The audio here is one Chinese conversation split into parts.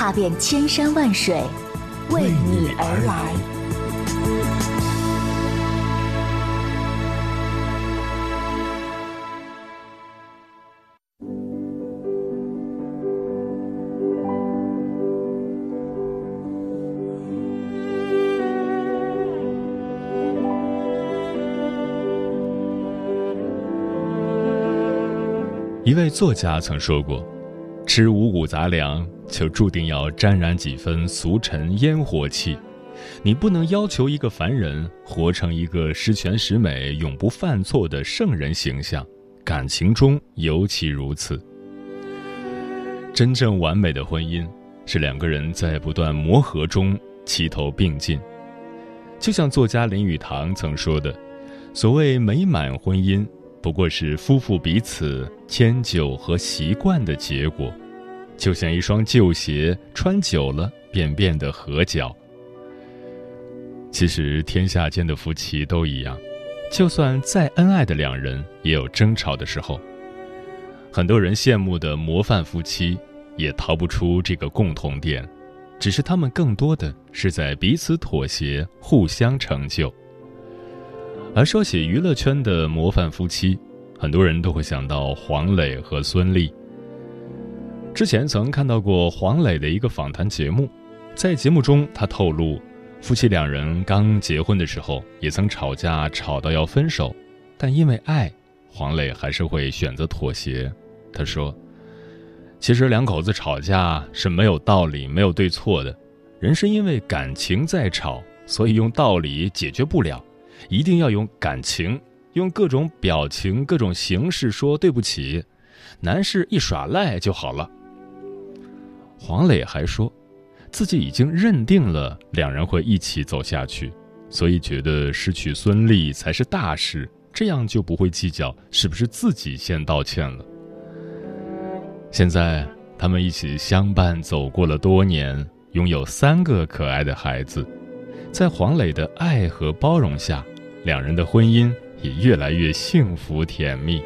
踏遍千山万水，为你而来。一位作家曾说过：“吃五谷杂粮，就注定要沾染几分俗尘烟火气。你不能要求一个凡人活成一个十全十美、永不犯错的圣人形象，感情中尤其如此。真正完美的婚姻，是两个人在不断磨合中齐头并进。就像作家林语堂曾说的：‘所谓美满婚姻。’”不过是夫妇彼此迁就和习惯的结果，就像一双旧鞋穿久了便变得合脚。其实天下间的夫妻都一样，就算再恩爱的两人，也有争吵的时候。很多人羡慕的模范夫妻，也逃不出这个共同点，只是他们更多的是在彼此妥协，互相成就。而说起娱乐圈的模范夫妻，很多人都会想到黄磊和孙俪。之前曾看到过黄磊的一个访谈节目，在节目中他透露，夫妻两人刚结婚的时候也曾吵架，吵到要分手，但因为爱，黄磊还是会选择妥协。他说：“其实两口子吵架是没有道理、没有对错的，人是因为感情在吵，所以用道理解决不了。”一定要用感情，用各种表情、各种形式说对不起，男士一耍赖就好了。黄磊还说，自己已经认定了两人会一起走下去，所以觉得失去孙俪才是大事，这样就不会计较是不是自己先道歉了。现在他们一起相伴走过了多年，拥有三个可爱的孩子。在黄磊的爱和包容下，两人的婚姻也越来越幸福甜蜜。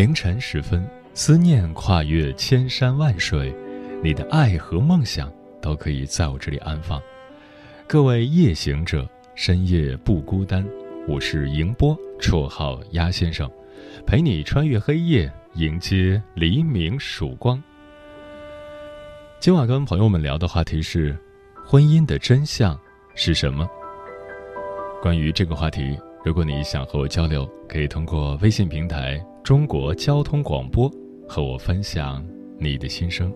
凌晨时分，思念跨越千山万水，你的爱和梦想都可以在我这里安放。各位夜行者，深夜不孤单。我是迎波，绰号鸭先生。陪你穿越黑夜，迎接黎明曙光。今晚跟朋友们聊的话题是：婚姻的真相是什么？关于这个话题，如果你想和我交流，可以通过微信平台“中国交通广播”和我分享你的心声。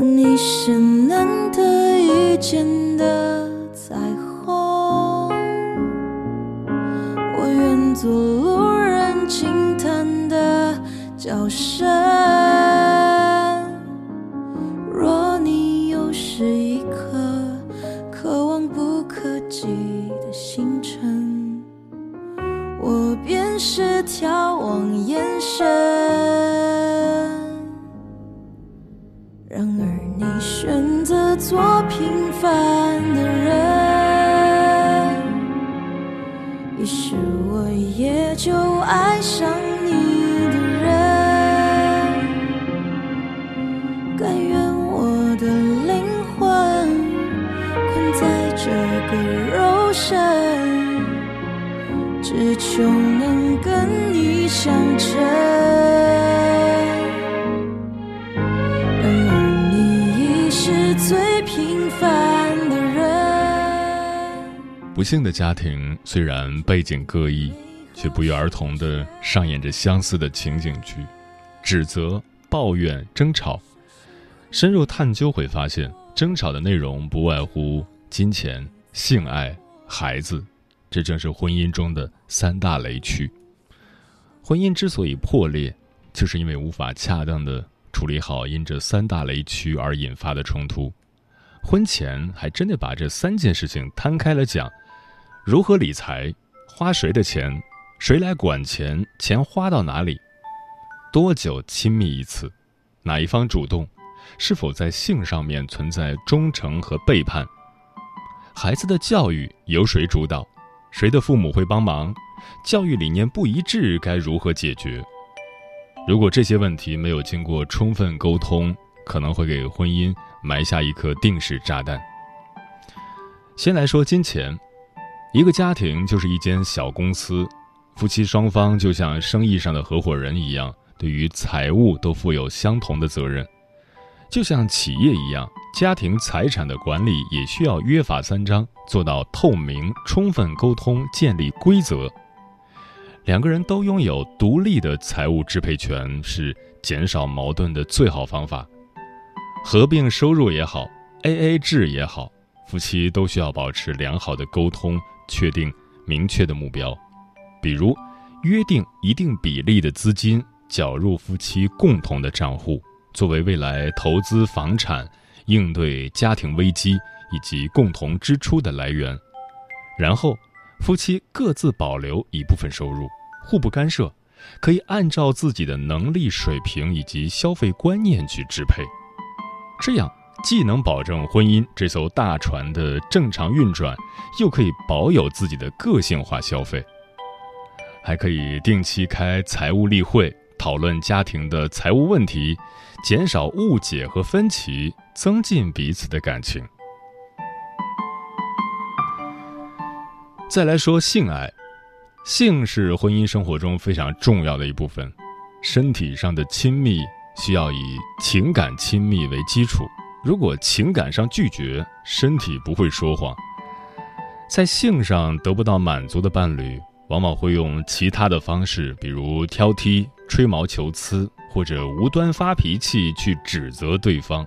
你是难得一见的彩虹我愿做路人惊叹的叫声。只求能跟你相称。最平凡的人。不幸的家庭虽然背景各异，却不约而同地上演着相似的情景剧：指责、抱怨、争吵。深入探究会发现，争吵的内容不外乎金钱、性爱、孩子，这正是婚姻中的三大雷区。婚姻之所以破裂，就是因为无法恰当的。处理好因这三大雷区而引发的冲突，婚前还真的把这三件事情摊开了讲：如何理财，花谁的钱，谁来管钱，钱花到哪里，多久亲密一次，哪一方主动，是否在性上面存在忠诚和背叛，孩子的教育由谁主导，谁的父母会帮忙，教育理念不一致该如何解决。如果这些问题没有经过充分沟通，可能会给婚姻埋下一颗定时炸弹。先来说金钱，一个家庭就是一间小公司，夫妻双方就像生意上的合伙人一样，对于财务都负有相同的责任。就像企业一样，家庭财产的管理也需要约法三章，做到透明、充分沟通，建立规则。两个人都拥有独立的财务支配权，是减少矛盾的最好方法。合并收入也好，AA 制也好，夫妻都需要保持良好的沟通，确定明确的目标，比如约定一定比例的资金缴入夫妻共同的账户，作为未来投资房产、应对家庭危机以及共同支出的来源。然后，夫妻各自保留一部分收入。互不干涉，可以按照自己的能力水平以及消费观念去支配，这样既能保证婚姻这艘大船的正常运转，又可以保有自己的个性化消费，还可以定期开财务例会，讨论家庭的财务问题，减少误解和分歧，增进彼此的感情。再来说性爱。性是婚姻生活中非常重要的一部分，身体上的亲密需要以情感亲密为基础。如果情感上拒绝，身体不会说谎。在性上得不到满足的伴侣，往往会用其他的方式，比如挑剔、吹毛求疵，或者无端发脾气去指责对方。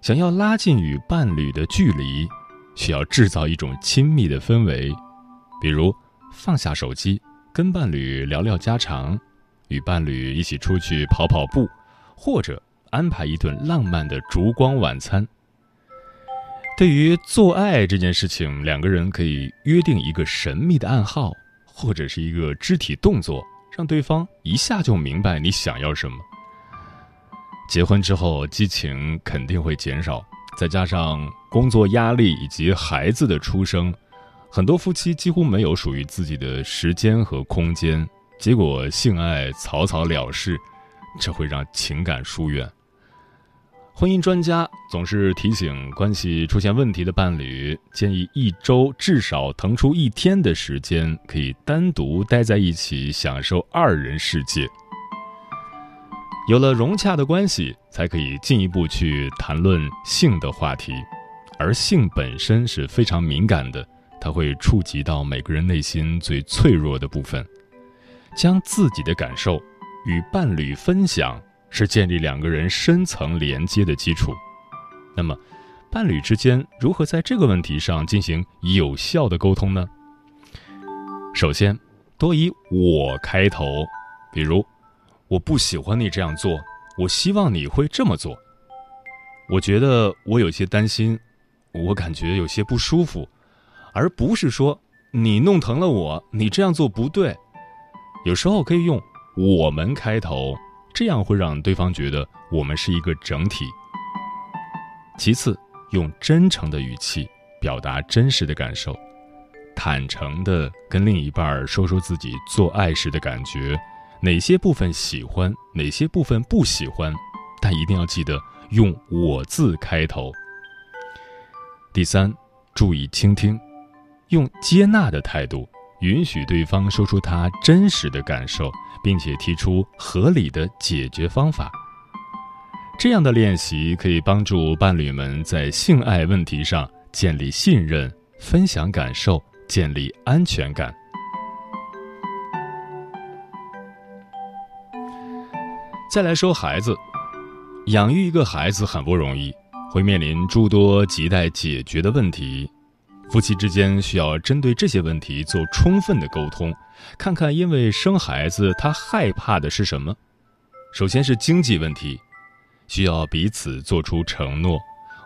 想要拉近与伴侣的距离，需要制造一种亲密的氛围，比如。放下手机，跟伴侣聊聊家常，与伴侣一起出去跑跑步，或者安排一顿浪漫的烛光晚餐。对于做爱这件事情，两个人可以约定一个神秘的暗号，或者是一个肢体动作，让对方一下就明白你想要什么。结婚之后，激情肯定会减少，再加上工作压力以及孩子的出生。很多夫妻几乎没有属于自己的时间和空间，结果性爱草草了事，这会让情感疏远。婚姻专家总是提醒关系出现问题的伴侣，建议一周至少腾出一天的时间，可以单独待在一起，享受二人世界。有了融洽的关系，才可以进一步去谈论性的话题，而性本身是非常敏感的。它会触及到每个人内心最脆弱的部分，将自己的感受与伴侣分享，是建立两个人深层连接的基础。那么，伴侣之间如何在这个问题上进行有效的沟通呢？首先，多以“我”开头，比如：“我不喜欢你这样做，我希望你会这么做。”“我觉得我有些担心，我感觉有些不舒服。”而不是说你弄疼了我，你这样做不对。有时候可以用“我们”开头，这样会让对方觉得我们是一个整体。其次，用真诚的语气表达真实的感受，坦诚的跟另一半说说自己做爱时的感觉，哪些部分喜欢，哪些部分不喜欢，但一定要记得用“我”字开头。第三，注意倾听，用接纳的态度。允许对方说出他真实的感受，并且提出合理的解决方法。这样的练习可以帮助伴侣们在性爱问题上建立信任、分享感受、建立安全感。再来说孩子，养育一个孩子很不容易，会面临诸多亟待解决的问题。夫妻之间需要针对这些问题做充分的沟通，看看因为生孩子他害怕的是什么。首先是经济问题，需要彼此做出承诺，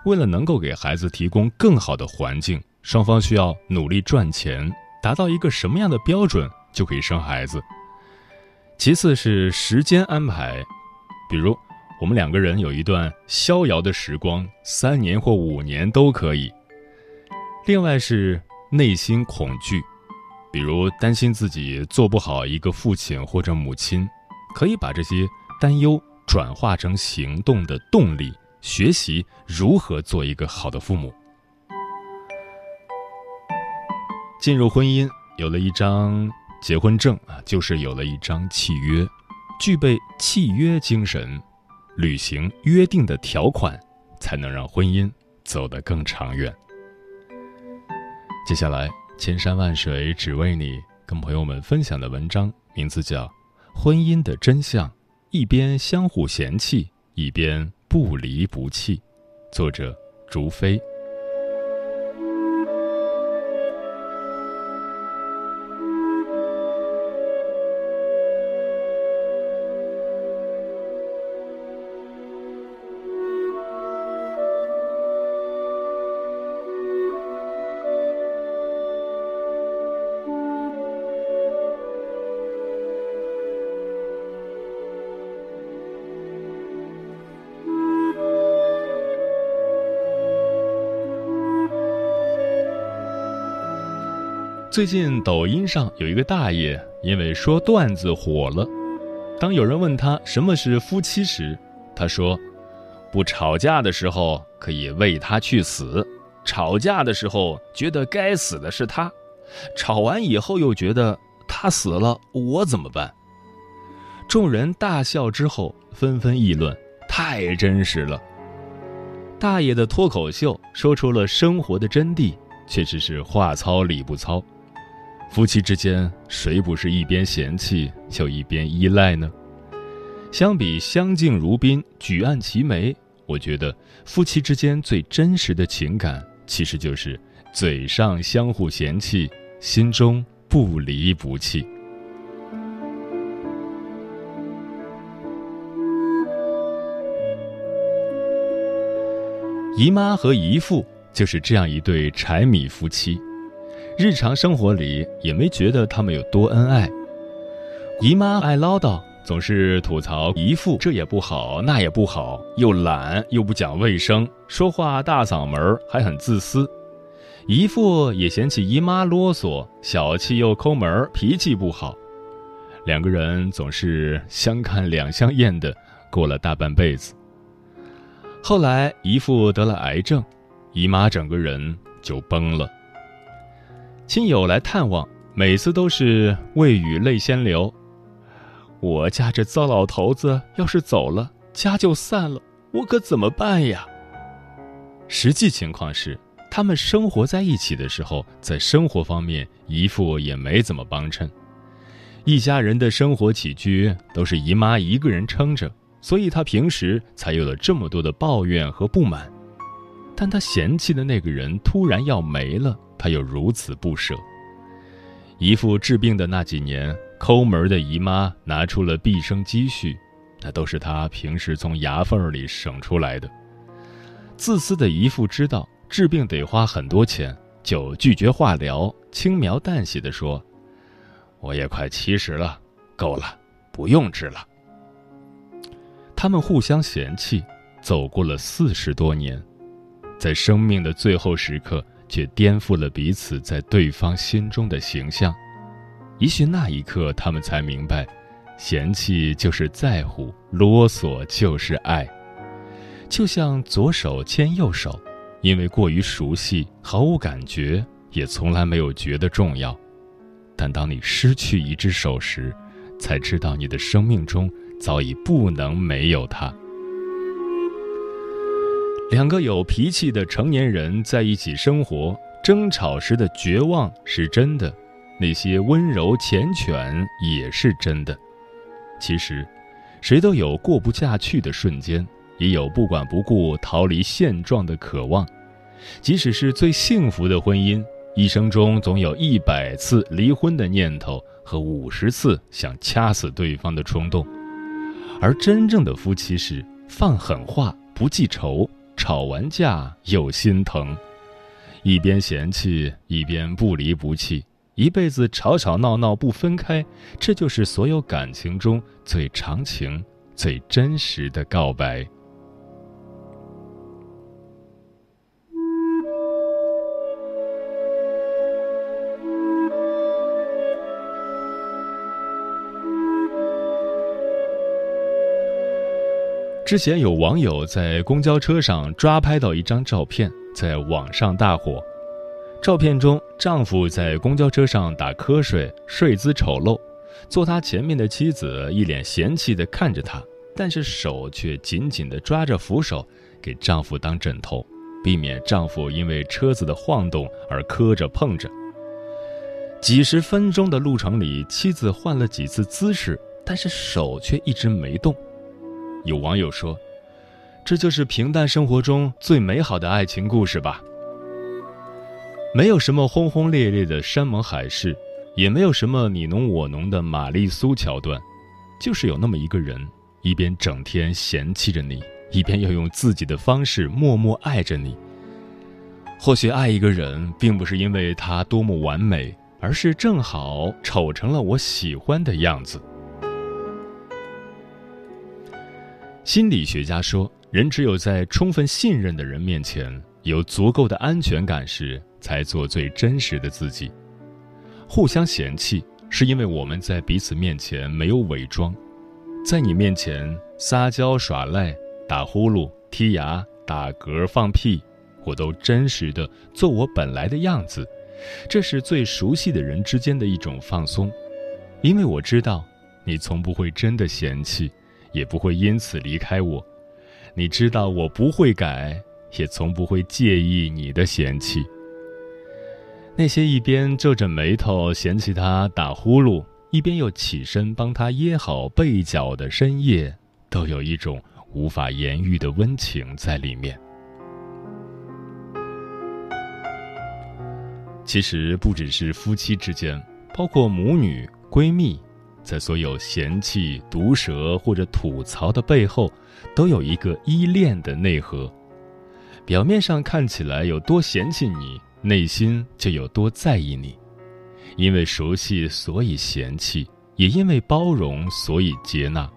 为了能够给孩子提供更好的环境，双方需要努力赚钱，达到一个什么样的标准就可以生孩子。其次是时间安排，比如我们两个人有一段逍遥的时光，三年或五年都可以。另外是内心恐惧，比如担心自己做不好一个父亲或者母亲，可以把这些担忧转化成行动的动力，学习如何做一个好的父母。进入婚姻，有了一张结婚证啊，就是有了一张契约，具备契约精神，履行约定的条款，才能让婚姻走得更长远。接下来，千山万水只为你，跟朋友们分享的文章名字叫《婚姻的真相》，一边相互嫌弃，一边不离不弃。作者：竹飞。最近抖音上有一个大爷，因为说段子火了。当有人问他什么是夫妻时，他说：“不吵架的时候可以为他去死，吵架的时候觉得该死的是他，吵完以后又觉得他死了我怎么办？”众人大笑之后，纷纷议论：“太真实了。”大爷的脱口秀说出了生活的真谛，确实是话糙理不糙。夫妻之间，谁不是一边嫌弃就一边依赖呢？相比相敬如宾、举案齐眉，我觉得夫妻之间最真实的情感，其实就是嘴上相互嫌弃，心中不离不弃。姨妈和姨父就是这样一对柴米夫妻。日常生活里也没觉得他们有多恩爱。姨妈爱唠叨，总是吐槽姨父这也不好那也不好，又懒又不讲卫生，说话大嗓门还很自私。姨父也嫌弃姨妈啰嗦、小气又抠门，脾气不好。两个人总是相看两相厌的过了大半辈子。后来姨父得了癌症，姨妈整个人就崩了。亲友来探望，每次都是未雨泪先流。我家这糟老头子要是走了，家就散了，我可怎么办呀？实际情况是，他们生活在一起的时候，在生活方面，姨父也没怎么帮衬，一家人的生活起居都是姨妈一个人撑着，所以他平时才有了这么多的抱怨和不满。但他嫌弃的那个人突然要没了。他又如此不舍。姨父治病的那几年，抠门的姨妈拿出了毕生积蓄，那都是他平时从牙缝里省出来的。自私的姨父知道治病得花很多钱，就拒绝化疗，轻描淡写的说：“我也快七十了，够了，不用治了。”他们互相嫌弃，走过了四十多年。在生命的最后时刻，却颠覆了彼此在对方心中的形象。也许那一刻，他们才明白，嫌弃就是在乎，啰嗦就是爱。就像左手牵右手，因为过于熟悉，毫无感觉，也从来没有觉得重要。但当你失去一只手时，才知道你的生命中早已不能没有它。两个有脾气的成年人在一起生活，争吵时的绝望是真的，那些温柔缱绻也是真的。其实，谁都有过不下去的瞬间，也有不管不顾逃离现状的渴望。即使是最幸福的婚姻，一生中总有一百次离婚的念头和五十次想掐死对方的冲动。而真正的夫妻是放狠话不记仇。吵完架又心疼，一边嫌弃一边不离不弃，一辈子吵吵闹闹不分开，这就是所有感情中最长情、最真实的告白。之前有网友在公交车上抓拍到一张照片，在网上大火。照片中，丈夫在公交车上打瞌睡，睡姿丑陋；坐他前面的妻子一脸嫌弃地看着他，但是手却紧紧地抓着扶手，给丈夫当枕头，避免丈夫因为车子的晃动而磕着碰着。几十分钟的路程里，妻子换了几次姿势，但是手却一直没动。有网友说：“这就是平淡生活中最美好的爱情故事吧。没有什么轰轰烈烈的山盟海誓，也没有什么你侬我侬的玛丽苏桥段，就是有那么一个人，一边整天嫌弃着你，一边要用自己的方式默默爱着你。或许爱一个人，并不是因为他多么完美，而是正好丑成了我喜欢的样子。”心理学家说，人只有在充分信任的人面前，有足够的安全感时，才做最真实的自己。互相嫌弃，是因为我们在彼此面前没有伪装，在你面前撒娇耍赖、打呼噜、剔牙、打嗝、放屁，我都真实的做我本来的样子。这是最熟悉的人之间的一种放松，因为我知道，你从不会真的嫌弃。也不会因此离开我，你知道我不会改，也从不会介意你的嫌弃。那些一边皱着眉头嫌弃他打呼噜，一边又起身帮他掖好被角的深夜，都有一种无法言喻的温情在里面。其实不只是夫妻之间，包括母女、闺蜜。在所有嫌弃、毒舌或者吐槽的背后，都有一个依恋的内核。表面上看起来有多嫌弃你，内心就有多在意你。因为熟悉，所以嫌弃；也因为包容，所以接纳。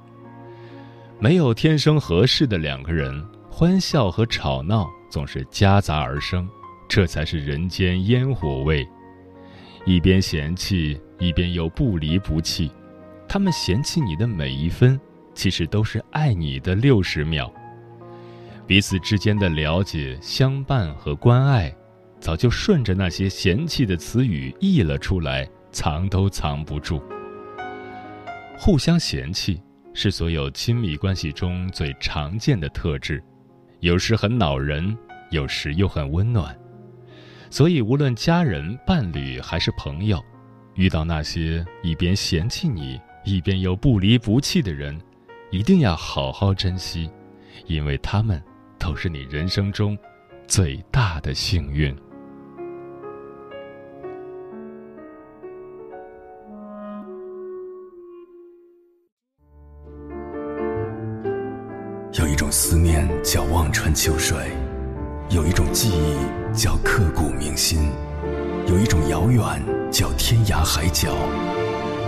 没有天生合适的两个人，欢笑和吵闹总是夹杂而生，这才是人间烟火味。一边嫌弃，一边又不离不弃。他们嫌弃你的每一分，其实都是爱你的六十秒。彼此之间的了解、相伴和关爱，早就顺着那些嫌弃的词语溢了出来，藏都藏不住。互相嫌弃是所有亲密关系中最常见的特质，有时很恼人，有时又很温暖。所以，无论家人、伴侣还是朋友，遇到那些一边嫌弃你，一边又不离不弃的人，一定要好好珍惜，因为他们都是你人生中最大的幸运。有一种思念叫望穿秋水，有一种记忆叫刻骨铭心，有一种遥远叫天涯海角。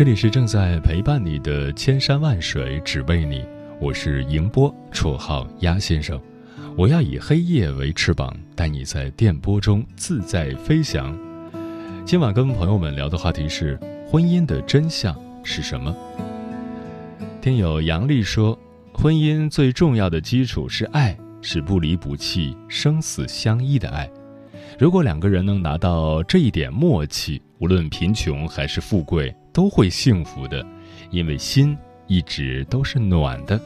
这里是正在陪伴你的千山万水只为你，我是迎波，绰号鸭先生。我要以黑夜为翅膀，带你在电波中自在飞翔。今晚跟朋友们聊的话题是：婚姻的真相是什么？听友杨丽说，婚姻最重要的基础是爱，是不离不弃、生死相依的爱。如果两个人能拿到这一点默契，无论贫穷还是富贵，都会幸福的，因为心一直都是暖的。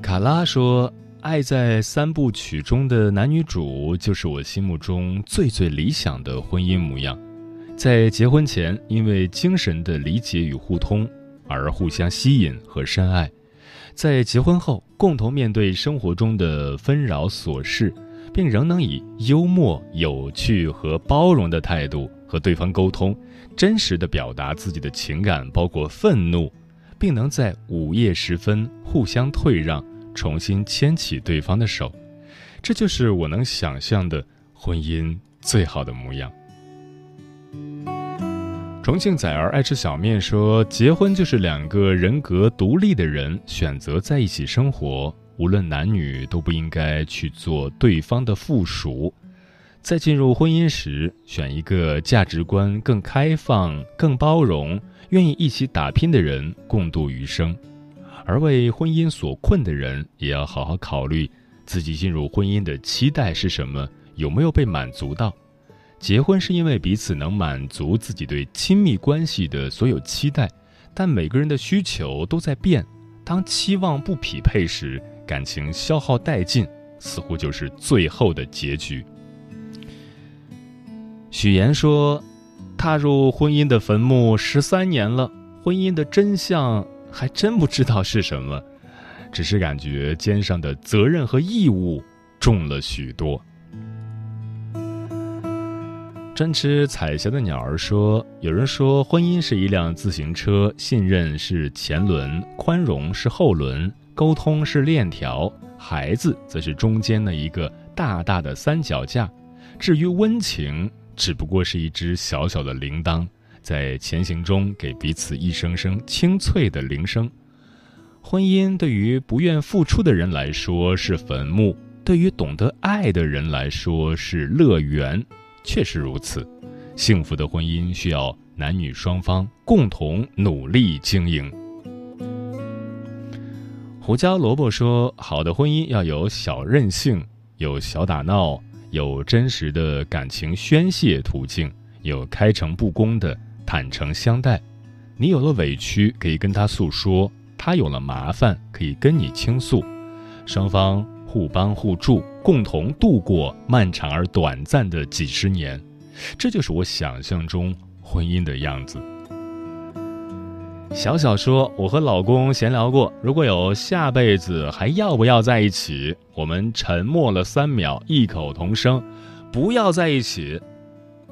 卡拉说：“爱在三部曲中的男女主，就是我心目中最最理想的婚姻模样。在结婚前，因为精神的理解与互通而互相吸引和深爱；在结婚后，共同面对生活中的纷扰琐事。”并仍能以幽默、有趣和包容的态度和对方沟通，真实的表达自己的情感，包括愤怒，并能在午夜时分互相退让，重新牵起对方的手。这就是我能想象的婚姻最好的模样。重庆崽儿爱吃小面说：“结婚就是两个人格独立的人选择在一起生活。”无论男女都不应该去做对方的附属，在进入婚姻时，选一个价值观更开放、更包容、愿意一起打拼的人共度余生。而为婚姻所困的人，也要好好考虑自己进入婚姻的期待是什么，有没有被满足到。结婚是因为彼此能满足自己对亲密关系的所有期待，但每个人的需求都在变，当期望不匹配时。感情消耗殆尽，似乎就是最后的结局。许言说：“踏入婚姻的坟墓十三年了，婚姻的真相还真不知道是什么，只是感觉肩上的责任和义务重了许多。”专吃彩霞的鸟儿说：“有人说，婚姻是一辆自行车，信任是前轮，宽容是后轮。”沟通是链条，孩子则是中间的一个大大的三脚架。至于温情，只不过是一只小小的铃铛，在前行中给彼此一声声清脆的铃声。婚姻对于不愿付出的人来说是坟墓，对于懂得爱的人来说是乐园。确实如此，幸福的婚姻需要男女双方共同努力经营。胡椒萝卜说：“好的婚姻要有小任性，有小打闹，有真实的感情宣泄途径，有开诚布公的坦诚相待。你有了委屈可以跟他诉说，他有了麻烦可以跟你倾诉，双方互帮互助，共同度过漫长而短暂的几十年。这就是我想象中婚姻的样子。”小小说：“我和老公闲聊过，如果有下辈子，还要不要在一起？”我们沉默了三秒，异口同声：“不要在一起。”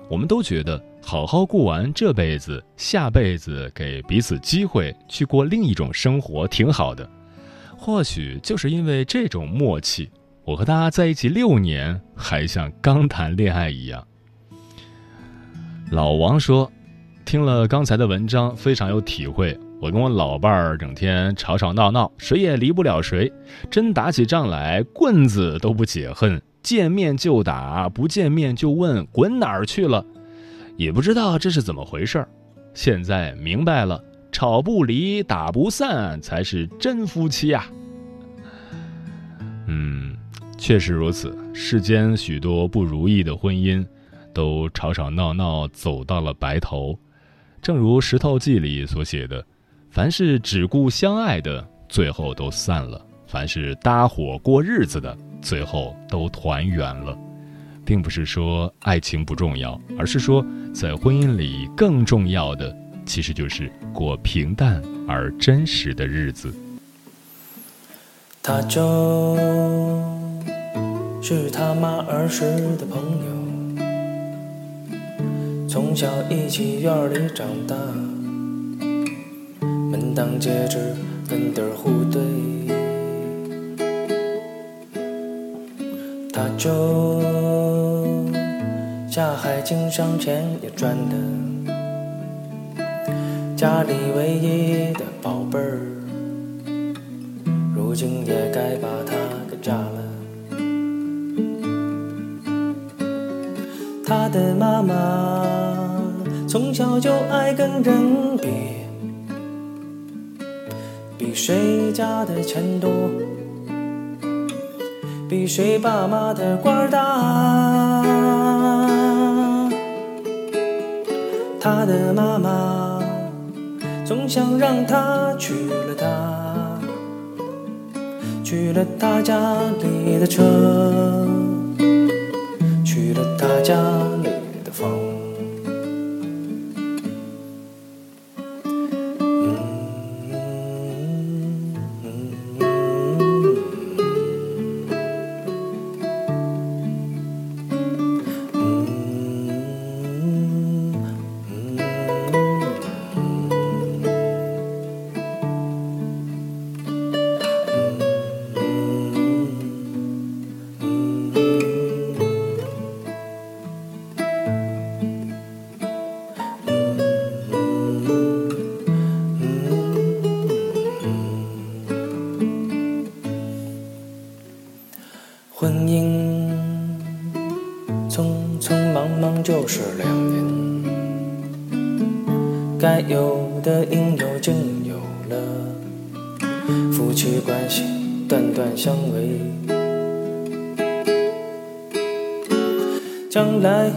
我们都觉得好好过完这辈子，下辈子给彼此机会去过另一种生活，挺好的。或许就是因为这种默契，我和他在一起六年，还像刚谈恋爱一样。老王说。听了刚才的文章，非常有体会。我跟我老伴儿整天吵吵闹闹，谁也离不了谁。真打起仗来，棍子都不解恨，见面就打，不见面就问滚哪儿去了，也不知道这是怎么回事儿。现在明白了，吵不离，打不散，才是真夫妻呀。嗯，确实如此。世间许多不如意的婚姻，都吵吵闹闹走到了白头。正如《石头记》里所写的：“凡是只顾相爱的，最后都散了；凡是搭伙过日子的，最后都团圆了。”并不是说爱情不重要，而是说在婚姻里更重要的，其实就是过平淡而真实的日子。他就是他妈儿时的朋友，从小一起院里长大，门当户对，门当户对。他就下海经商钱也赚的，家里唯一的宝贝儿。如今也该把的妈妈从小就爱跟人比，比谁家的钱多，比谁爸妈的官大。他的妈妈总想让他娶了她。娶了他家里的车，去了他家里的房。匆匆忙忙就是两年，该有的应有尽有了，夫妻关系断断相维。将来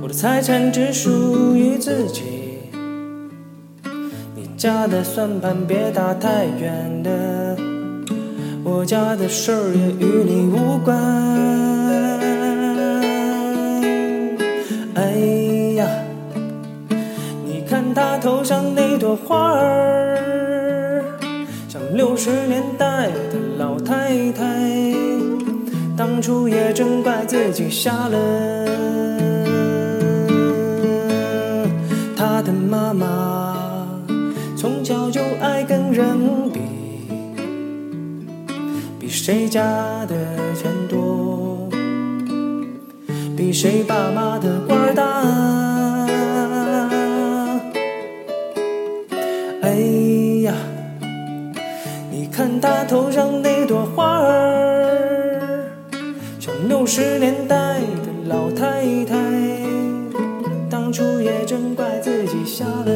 我的财产只属于自己，你家的算盘别打太远的。我家的事儿也与你无关。头上那朵花儿，像六十年代的老太太。当初也真怪自己瞎了。他的妈妈从小就爱跟人比。谁家的钱多，比谁爸妈的官他头上那朵花儿，像六十年代的老太太。当初也真怪自己瞎了，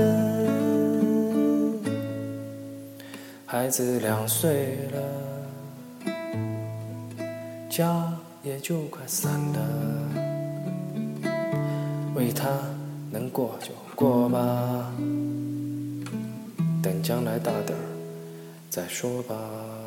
孩子两岁了。家也就快散了，为他能过就过吧，等将来大点儿再说吧。